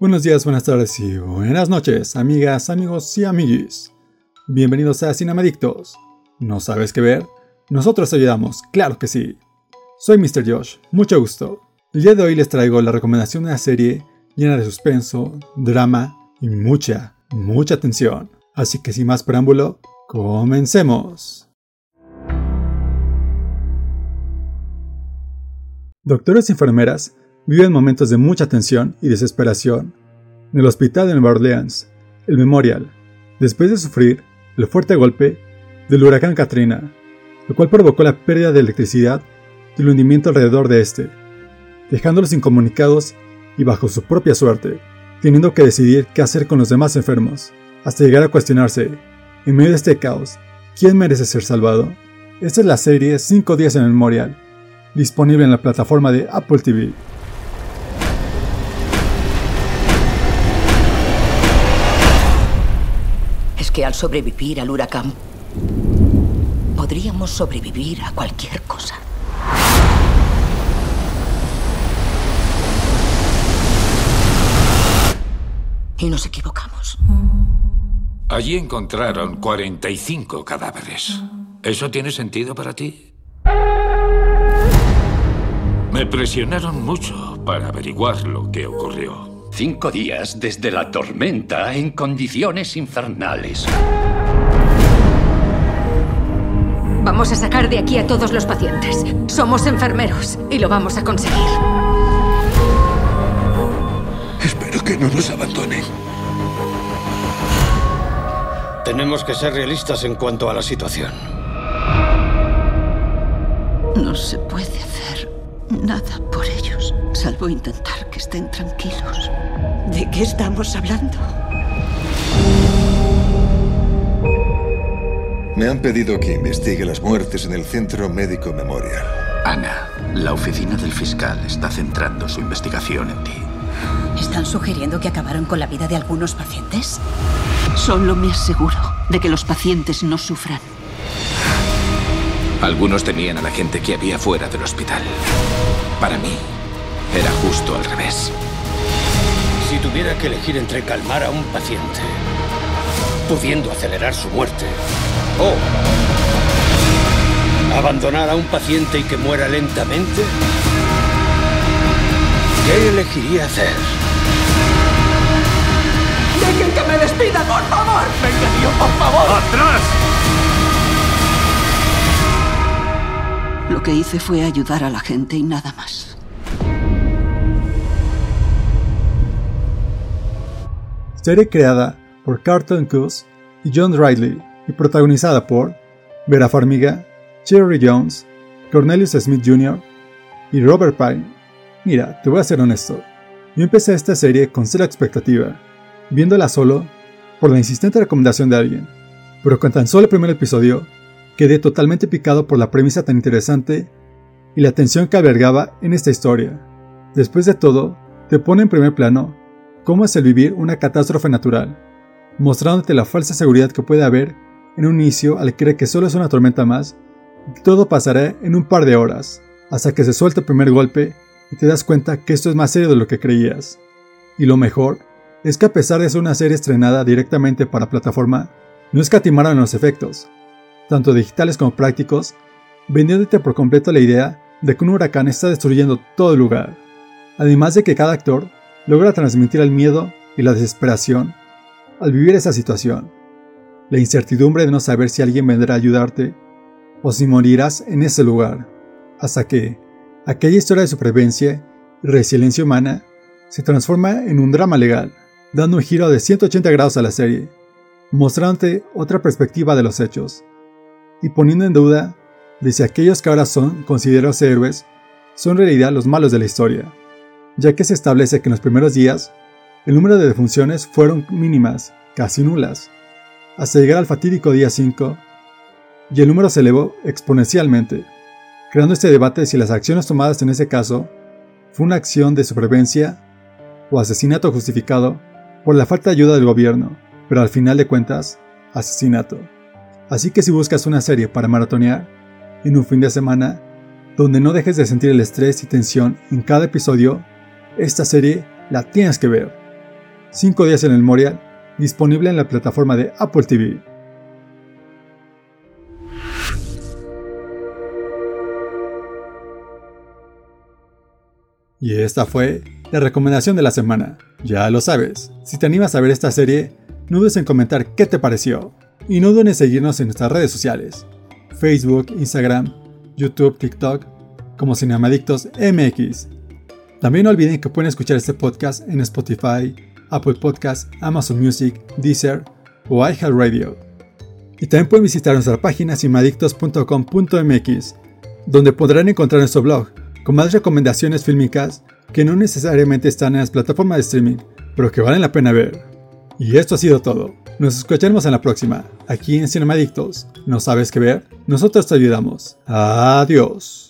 Buenos días, buenas tardes y buenas noches, amigas, amigos y amiguis. Bienvenidos a Cinemadictos. ¿No sabes qué ver? Nosotros ayudamos, claro que sí. Soy Mr. Josh, mucho gusto. El día de hoy les traigo la recomendación de una serie llena de suspenso, drama y mucha, mucha tensión. Así que sin más preámbulo, comencemos. Doctores y enfermeras viven momentos de mucha tensión y desesperación. En el hospital de Nueva Orleans, el Memorial, después de sufrir el fuerte golpe del huracán Katrina, lo cual provocó la pérdida de electricidad y el hundimiento alrededor de este, dejándolos incomunicados y bajo su propia suerte, teniendo que decidir qué hacer con los demás enfermos, hasta llegar a cuestionarse, en medio de este caos, ¿quién merece ser salvado? Esta es la serie 5 días en el Memorial, disponible en la plataforma de Apple TV. Al sobrevivir al huracán podríamos sobrevivir a cualquier cosa. Y nos equivocamos. Allí encontraron 45 cadáveres. ¿Eso tiene sentido para ti? Me presionaron mucho para averiguar lo que ocurrió. Cinco días desde la tormenta en condiciones infernales. Vamos a sacar de aquí a todos los pacientes. Somos enfermeros y lo vamos a conseguir. Espero que no nos abandonen. Tenemos que ser realistas en cuanto a la situación. No se puede hacer nada por ellos, salvo intentar estén tranquilos. ¿De qué estamos hablando? Me han pedido que investigue las muertes en el Centro Médico Memorial. Ana, la oficina del fiscal está centrando su investigación en ti. ¿Están sugiriendo que acabaron con la vida de algunos pacientes? Solo me aseguro de que los pacientes no sufran. Algunos temían a la gente que había fuera del hospital. Para mí, era justo al revés. Si tuviera que elegir entre calmar a un paciente, pudiendo acelerar su muerte, o abandonar a un paciente y que muera lentamente, ¿qué elegiría hacer? ¡Dejen que me despida, por favor! ¡Venga, tío, por favor! ¡Atrás! Lo que hice fue ayudar a la gente y nada más. Serie creada por Carlton Cuse y John Riley y protagonizada por Vera Farmiga, Cherry Jones, Cornelius Smith Jr. y Robert Pine. Mira, te voy a ser honesto. Yo empecé esta serie con cero expectativa, viéndola solo por la insistente recomendación de alguien, pero con tan solo el primer episodio quedé totalmente picado por la premisa tan interesante y la tensión que albergaba en esta historia. Después de todo, te pone en primer plano cómo es el vivir una catástrofe natural, mostrándote la falsa seguridad que puede haber en un inicio al creer que solo es una tormenta más y que todo pasará en un par de horas, hasta que se suelta el primer golpe y te das cuenta que esto es más serio de lo que creías. Y lo mejor es que a pesar de ser una serie estrenada directamente para plataforma, no escatimaron los efectos, tanto digitales como prácticos, vendiéndote por completo la idea de que un huracán está destruyendo todo el lugar. Además de que cada actor logra transmitir el miedo y la desesperación al vivir esa situación. La incertidumbre de no saber si alguien vendrá a ayudarte o si morirás en ese lugar. Hasta que aquella historia de supervivencia y resiliencia humana se transforma en un drama legal, dando un giro de 180 grados a la serie, mostrándote otra perspectiva de los hechos y poniendo en duda de si aquellos que ahora son considerados héroes son en realidad los malos de la historia, ya que se establece que en los primeros días el número de defunciones fueron mínimas, casi nulas, hasta llegar al fatídico día 5, y el número se elevó exponencialmente, creando este debate de si las acciones tomadas en ese caso fue una acción de supervivencia o asesinato justificado por la falta de ayuda del gobierno, pero al final de cuentas, asesinato. Así que si buscas una serie para maratonear en un fin de semana, donde no dejes de sentir el estrés y tensión en cada episodio, esta serie la tienes que ver. 5 días en el Memorial, disponible en la plataforma de Apple TV. Y esta fue la recomendación de la semana. Ya lo sabes, si te animas a ver esta serie, no dudes en comentar qué te pareció. Y no dudes en seguirnos en nuestras redes sociales, Facebook, Instagram, YouTube, TikTok, como Cinemadictos MX. También no olviden que pueden escuchar este podcast en Spotify, Apple Podcasts, Amazon Music, Deezer o iHeartRadio. Y también pueden visitar nuestra página cinemadictos.com.mx, donde podrán encontrar nuestro blog con más recomendaciones fílmicas que no necesariamente están en las plataformas de streaming, pero que valen la pena ver. Y esto ha sido todo. Nos escucharemos en la próxima, aquí en Cinemadictos. ¿No sabes qué ver? Nosotros te ayudamos. Adiós.